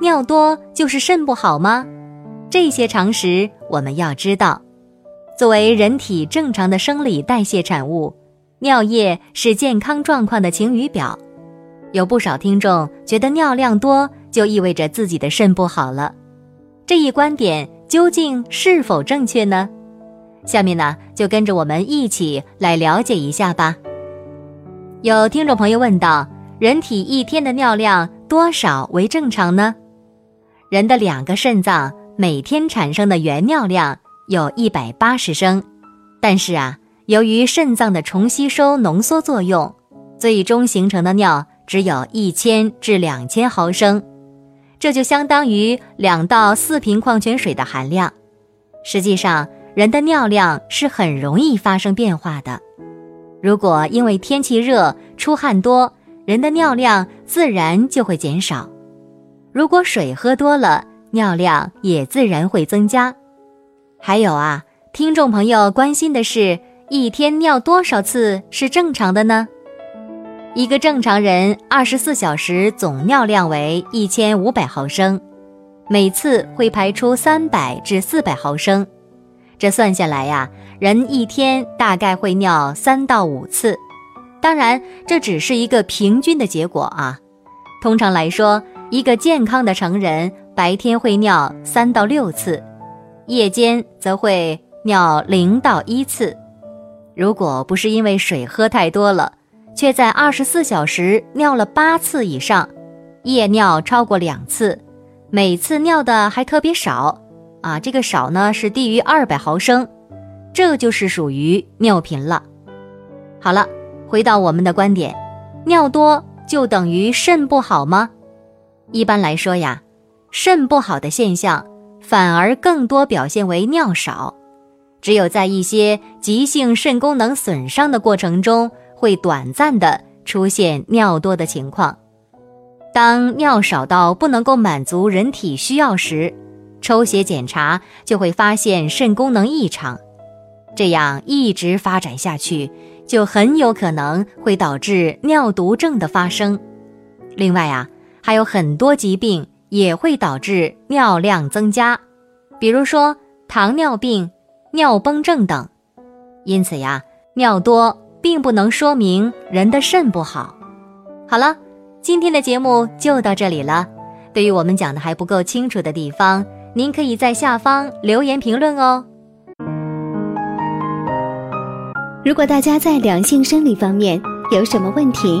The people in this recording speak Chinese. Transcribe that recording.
尿多就是肾不好吗？这些常识我们要知道。作为人体正常的生理代谢产物，尿液是健康状况的晴雨表。有不少听众觉得尿量多就意味着自己的肾不好了，这一观点究竟是否正确呢？下面呢，就跟着我们一起来了解一下吧。有听众朋友问道。人体一天的尿量多少为正常呢？人的两个肾脏每天产生的原尿量有一百八十升，但是啊，由于肾脏的重吸收浓缩作用，最终形成的尿只有一千至两千毫升，这就相当于两到四瓶矿泉水的含量。实际上，人的尿量是很容易发生变化的。如果因为天气热出汗多，人的尿量自然就会减少，如果水喝多了，尿量也自然会增加。还有啊，听众朋友关心的是，一天尿多少次是正常的呢？一个正常人二十四小时总尿量为一千五百毫升，每次会排出三百至四百毫升，这算下来呀，人一天大概会尿三到五次。当然，这只是一个平均的结果啊。通常来说，一个健康的成人白天会尿三到六次，夜间则会尿零到一次。如果不是因为水喝太多了，却在二十四小时尿了八次以上，夜尿超过两次，每次尿的还特别少啊，这个少呢是低于二百毫升，这就是属于尿频了。好了。回到我们的观点，尿多就等于肾不好吗？一般来说呀，肾不好的现象反而更多表现为尿少，只有在一些急性肾功能损伤的过程中，会短暂的出现尿多的情况。当尿少到不能够满足人体需要时，抽血检查就会发现肾功能异常，这样一直发展下去。就很有可能会导致尿毒症的发生。另外啊，还有很多疾病也会导致尿量增加，比如说糖尿病、尿崩症等。因此呀，尿多并不能说明人的肾不好。好了，今天的节目就到这里了。对于我们讲的还不够清楚的地方，您可以在下方留言评论哦。如果大家在两性生理方面有什么问题，